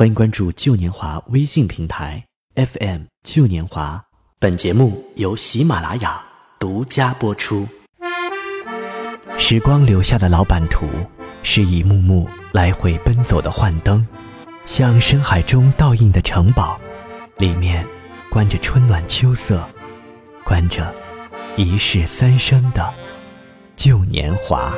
欢迎关注旧年华微信平台 FM 旧年华。本节目由喜马拉雅独家播出。时光留下的老版图，是一幕幕来回奔走的幻灯，像深海中倒映的城堡，里面关着春暖秋色，关着一世三生的旧年华。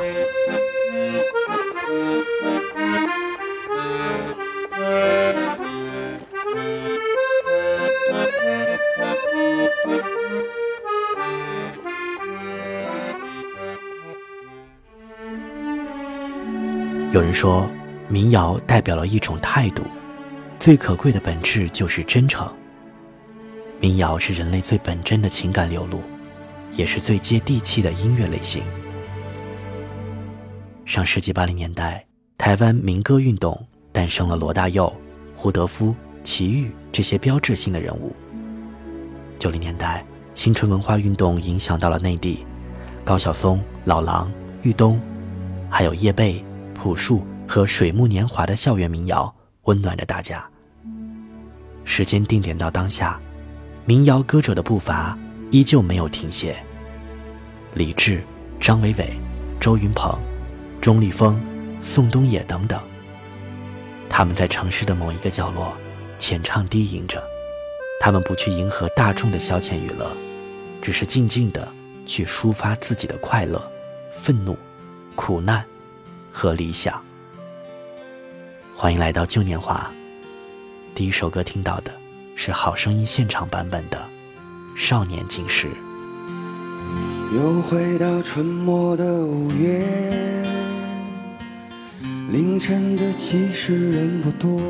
有人说，民谣代表了一种态度，最可贵的本质就是真诚。民谣是人类最本真的情感流露，也是最接地气的音乐类型。上世纪八零年代，台湾民歌运动诞生了罗大佑、胡德夫、齐豫这些标志性的人物。九零年代，青春文化运动影响到了内地，高晓松、老狼、玉东，还有叶蓓。朴树和水木年华的校园民谣温暖着大家。时间定点到当下，民谣歌者的步伐依旧没有停歇。李志、张伟伟、周云鹏、钟立风、宋冬野等等，他们在城市的某一个角落浅唱低吟着。他们不去迎合大众的消遣娱乐，只是静静的去抒发自己的快乐、愤怒、苦难。和理想。欢迎来到旧年华。第一首歌听到的是好声音现场版本的《少年锦时》。又回到春末的五月，凌晨的集市人不多，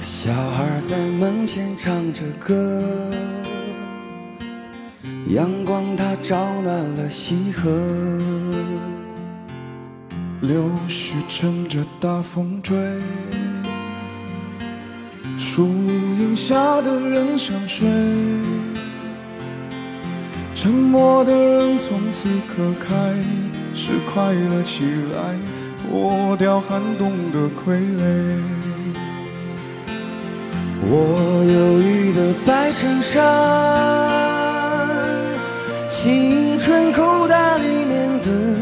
小孩在门前唱着歌，阳光它照暖了溪河。柳絮乘着大风追，树荫下的人想睡，沉默的人从此刻开始快乐起来，脱掉寒冬的傀儡。我忧郁的白衬衫，青春口袋里面的。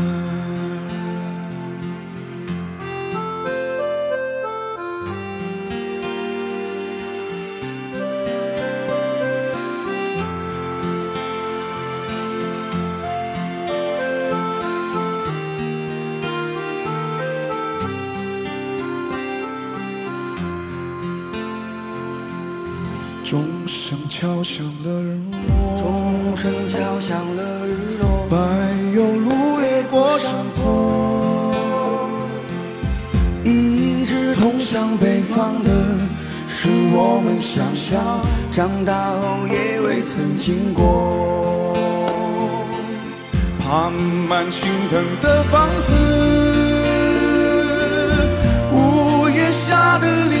敲响了日落，钟声敲响了日落。柏油路越过山坡，一直通向北方的是我们想象，长大后也未曾经过。爬满青藤的房子，屋檐下的邻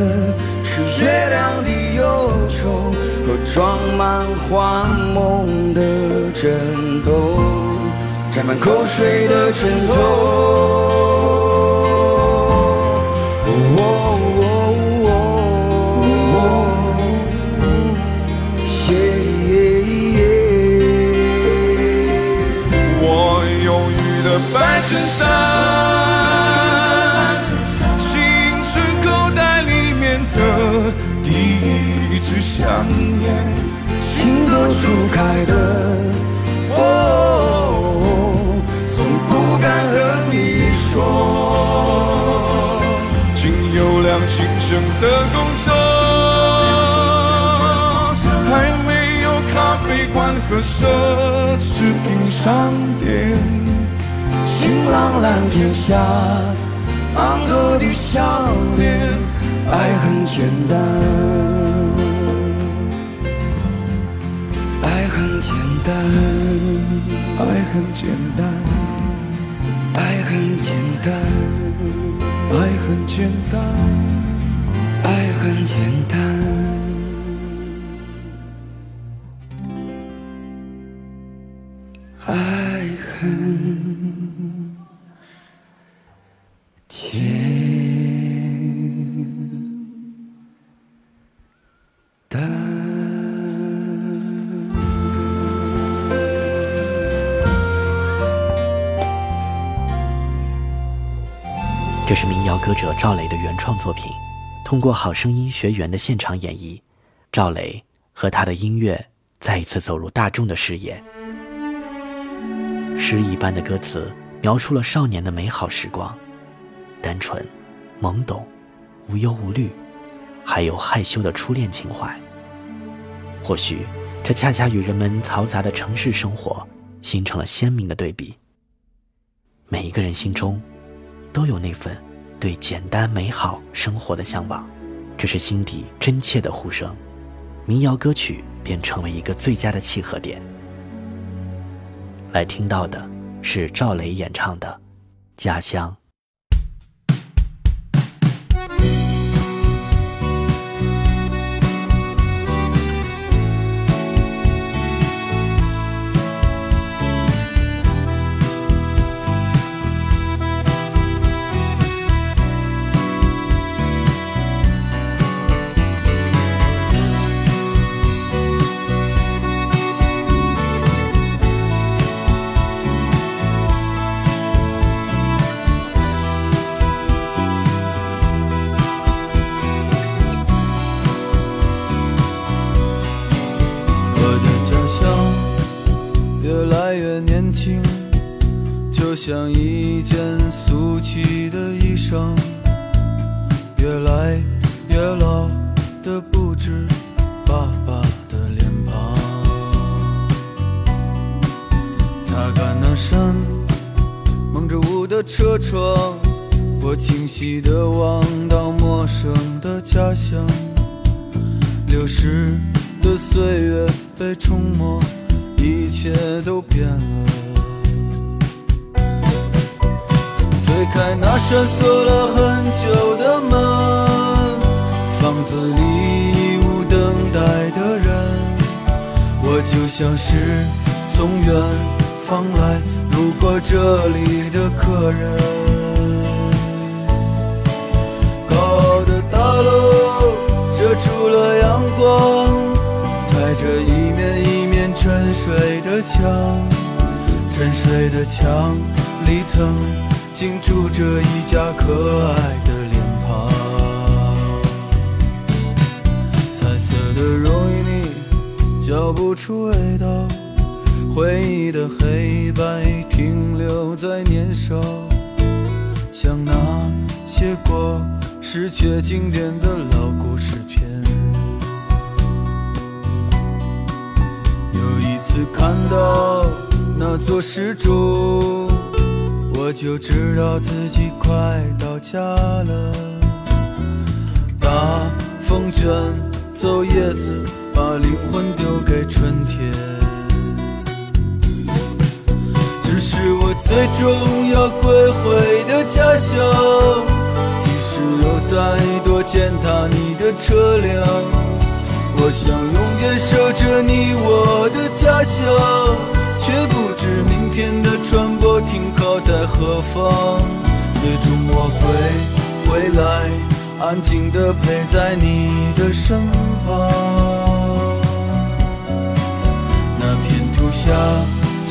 装满幻梦的枕头，沾满口水的枕头。的，哦，从不敢和你说，仅有两情深的公车，还没有咖啡馆和奢侈品商店，晴朗蓝天下，昂头的笑脸，爱很简单，很简单，爱很简单，爱很简单，爱很简单。爱很简单。歌者赵雷的原创作品。通过好声音学员的现场演绎，赵雷和他的音乐再一次走入大众的视野。诗一般的歌词描述了少年的美好时光，单纯、懵懂、无忧无虑，还有害羞的初恋情怀。或许，这恰恰与人们嘈杂的城市生活形成了鲜明的对比。每一个人心中，都有那份对简单美好生活的向往，这是心底真切的呼声。民谣歌曲便成为一个最佳的契合点。来听到的是赵雷演唱的《家乡》。像一件远方来路过这里的客人。高傲的大楼遮住了阳光，踩着一面一面沉睡的墙，沉睡的墙里曾经住着一家可爱的脸庞。彩色的容易腻，嚼不出味道，回忆的黑白停留在年少，像那些过时却经典的老故事片。有一次看到那座石柱，我就知道自己快到家了。大风卷走叶子，把灵魂丢给春天。是我最终要归回的家乡，即使有再多践踏你的车辆，我想永远守着你我的家乡，却不知明天的船舶停靠在何方。最终我会回来，安静地陪在你的身旁。那片土下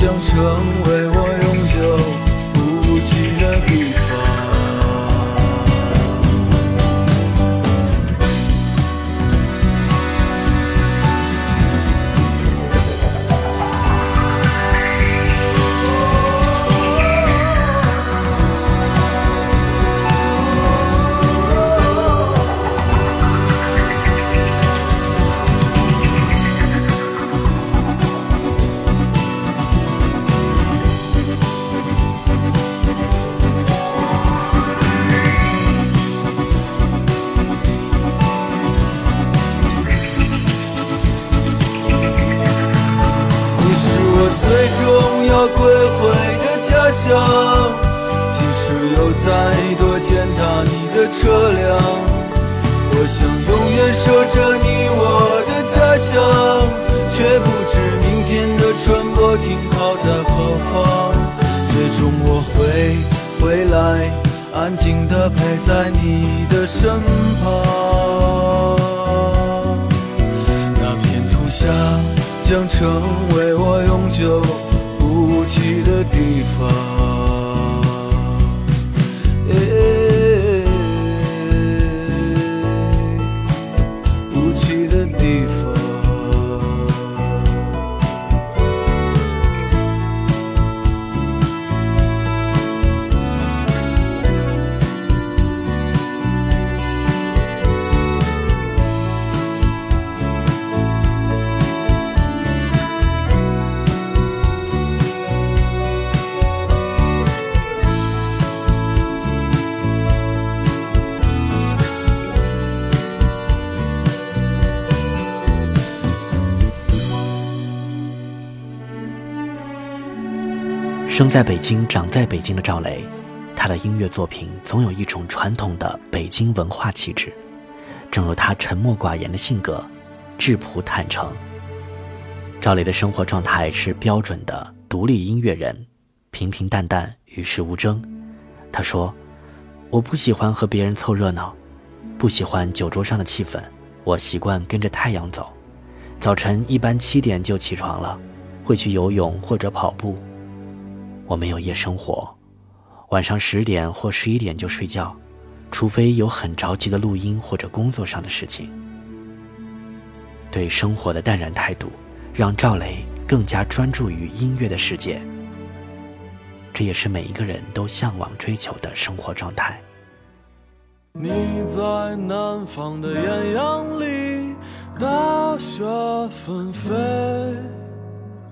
将成为我在北京、长在北京的赵雷，他的音乐作品总有一种传统的北京文化气质，正如他沉默寡言的性格，质朴坦诚。赵雷的生活状态是标准的独立音乐人，平平淡淡，与世无争。他说：“我不喜欢和别人凑热闹，不喜欢酒桌上的气氛，我习惯跟着太阳走。早晨一般七点就起床了，会去游泳或者跑步。”我没有夜生活，晚上十点或十一点就睡觉，除非有很着急的录音或者工作上的事情。对生活的淡然态度，让赵雷更加专注于音乐的世界。这也是每一个人都向往追求的生活状态。你在南方的艳阳里，大雪纷飞。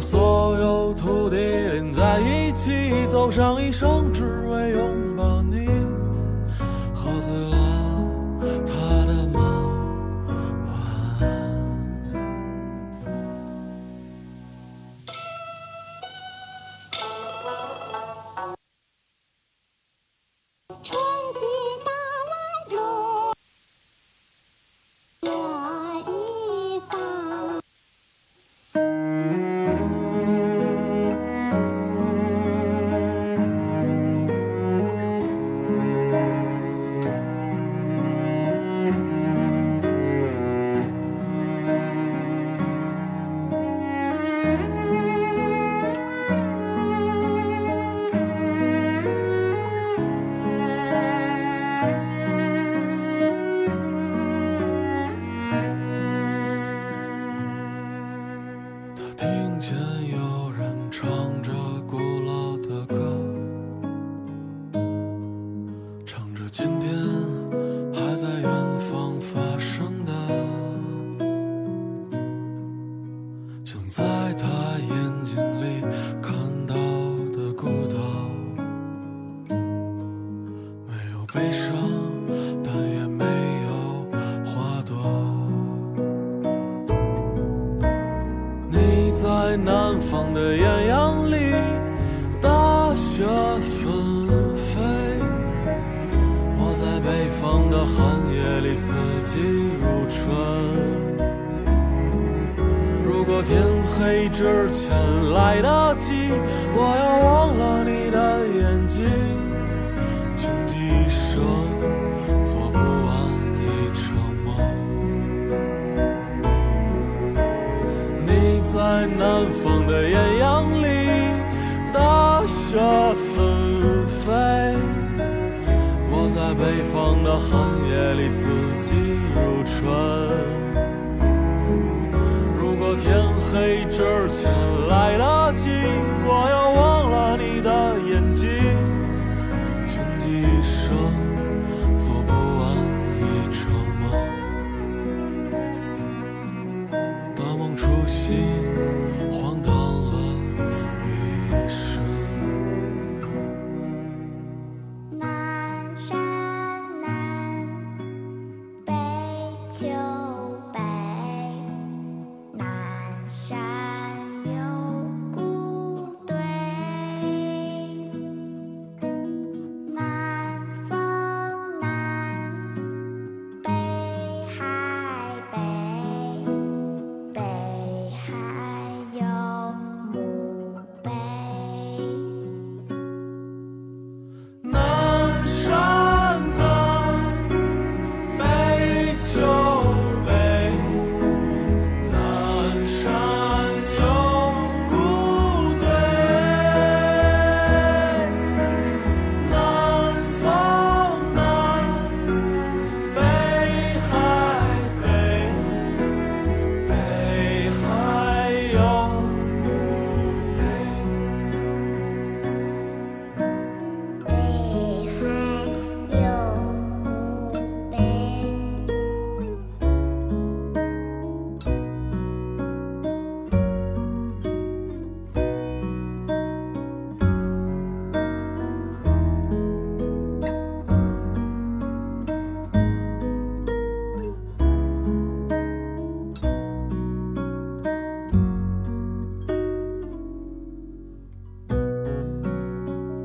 所有土地连在一起，走上一生，只为拥抱你，喝醉了的眼睛，穷极一生做不完一场梦。你在南方的艳阳里，大雪纷飞；我在北方的寒夜里，四季如春。如果天黑之前来了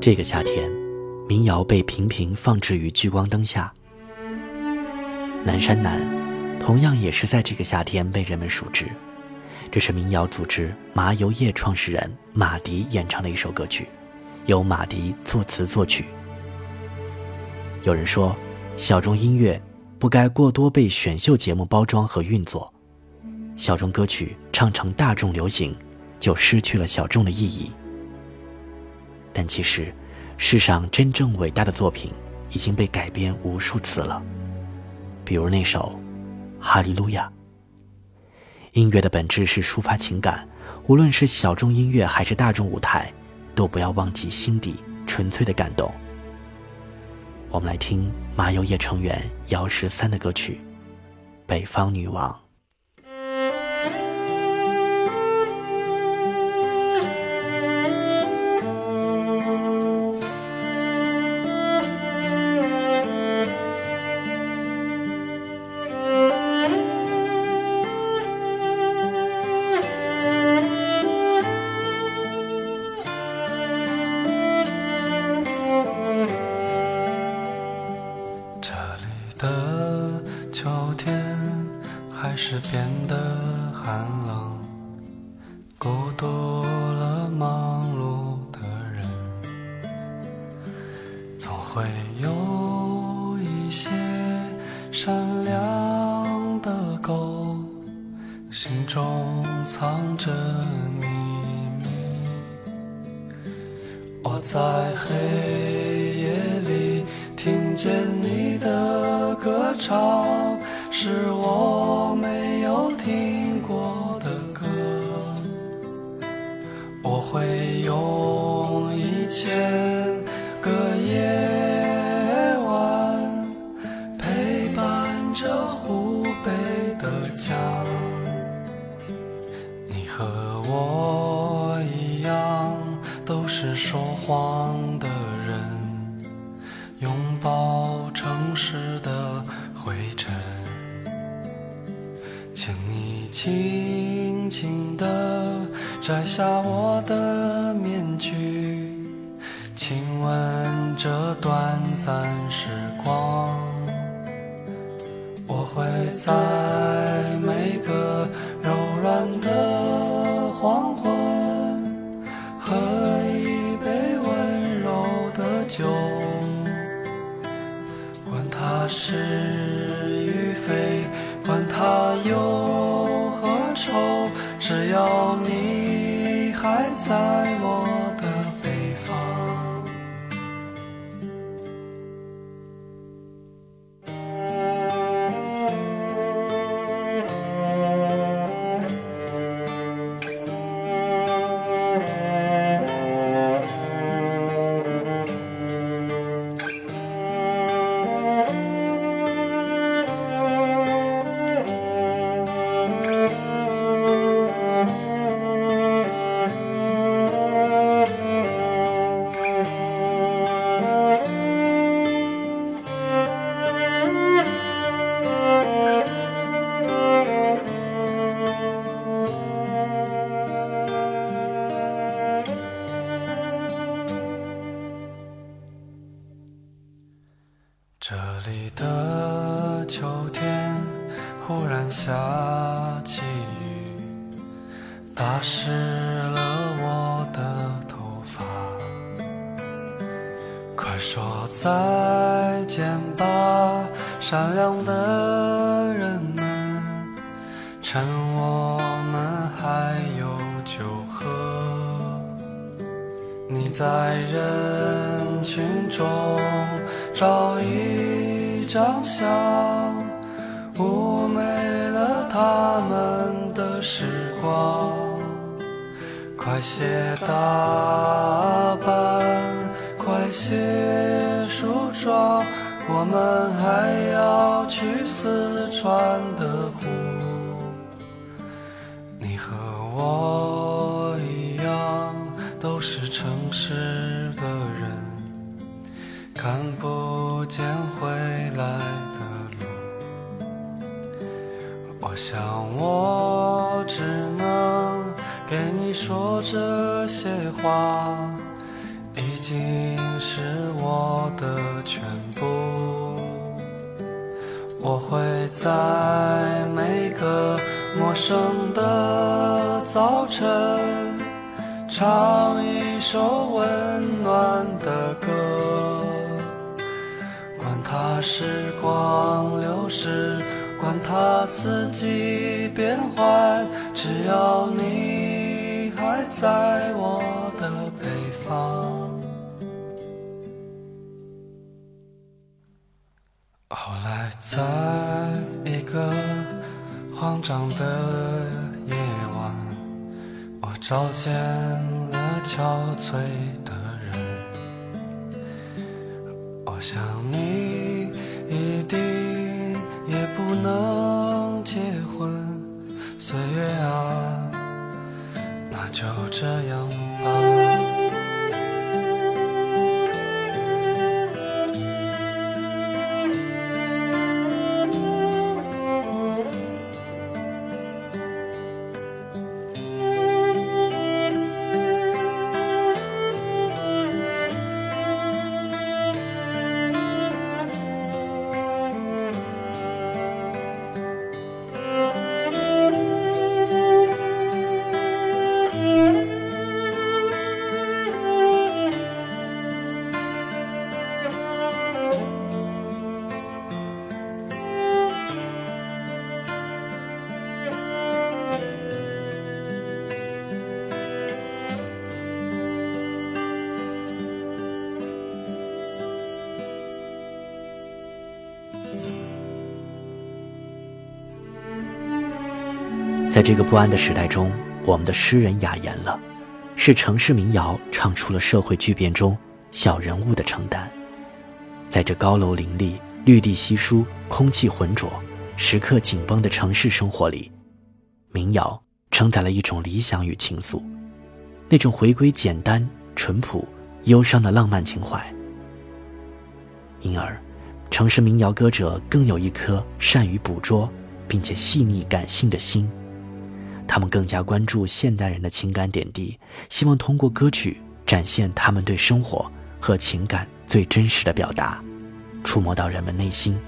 这个夏天，民谣被频频放置于聚光灯下。南山南，同样也是在这个夏天被人们熟知。这是民谣组织麻油叶创始人马迪演唱的一首歌曲，由马迪作词作曲。有人说，小众音乐不该过多被选秀节目包装和运作，小众歌曲唱成大众流行，就失去了小众的意义。但其实，世上真正伟大的作品已经被改编无数次了，比如那首《哈利路亚》。音乐的本质是抒发情感，无论是小众音乐还是大众舞台，都不要忘记心底纯粹的感动。我们来听麻油叶成员姚十三的歌曲《北方女王》。会有一些善良的狗心中藏着秘密。我在黑夜里听见你的歌唱是我没有听过的歌。我会用一切轻轻地摘下我的面具，亲吻这短暂时光。我会在在人群中。找一张相，妩媚了他们的时光。快些打扮，快些梳妆，我们还要去四川的湖。你和我城市的人。看不见回来的路，我想我只能给你说这些话，已经是我的全部。我会在每个陌生的早晨，唱一首温暖的歌。管它时光流逝，管它四季变换，只要你还在我的北方。后来，在一个慌张的，找见了憔悴的人。我想你。一定也不能结婚，岁月啊，那就这样吧。在这个不安的时代中，我们的诗人雅言了，是城市民谣唱出了社会巨变中小人物的承担。在这高楼林立、绿地稀疏、空气浑浊、时刻紧绷的城市生活里，民谣承载了一种理想与情愫，那种回归简单、淳朴、忧伤的浪漫情怀。因而，城市民谣歌者更有一颗善于捕捉并且细腻感性的心。他们更加关注现代人的情感点滴，希望通过歌曲展现他们对生活和情感最真实的表达，触摸到人们内心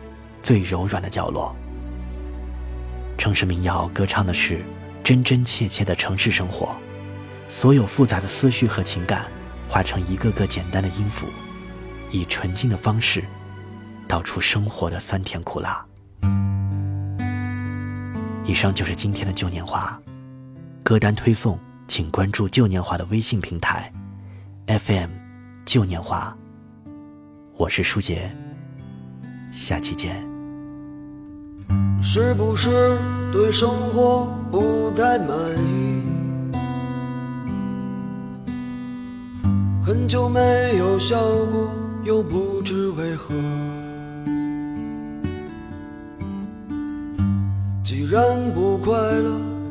最柔软的角落。城市民谣歌唱的是真真切切的城市生活，所有复杂的思绪和情感化成一个个简单的音符，以纯净的方式道出生活的酸甜苦辣。以上就是今天的旧年华，歌单推送请关注旧年华的微信平台，FM 旧年华。我是舒杰，下期见。是不是对生活不太满意？很久没有笑过，又不知为何。既然不快乐，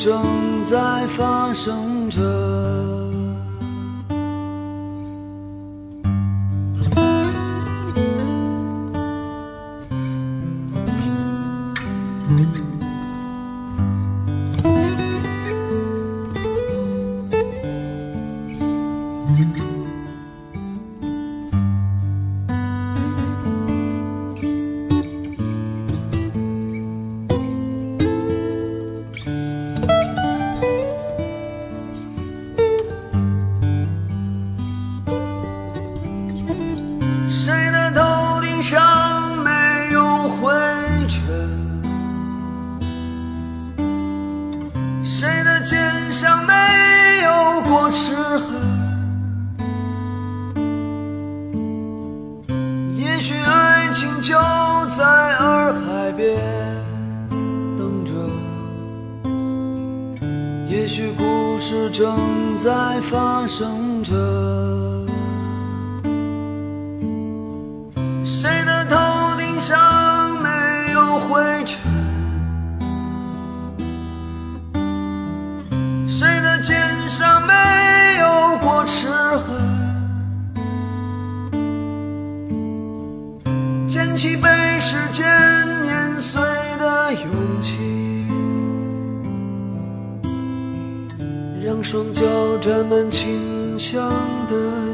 正在发生着。谁的肩上没有过齿痕？捡起被时间碾碎的勇气，让双脚沾满清香的。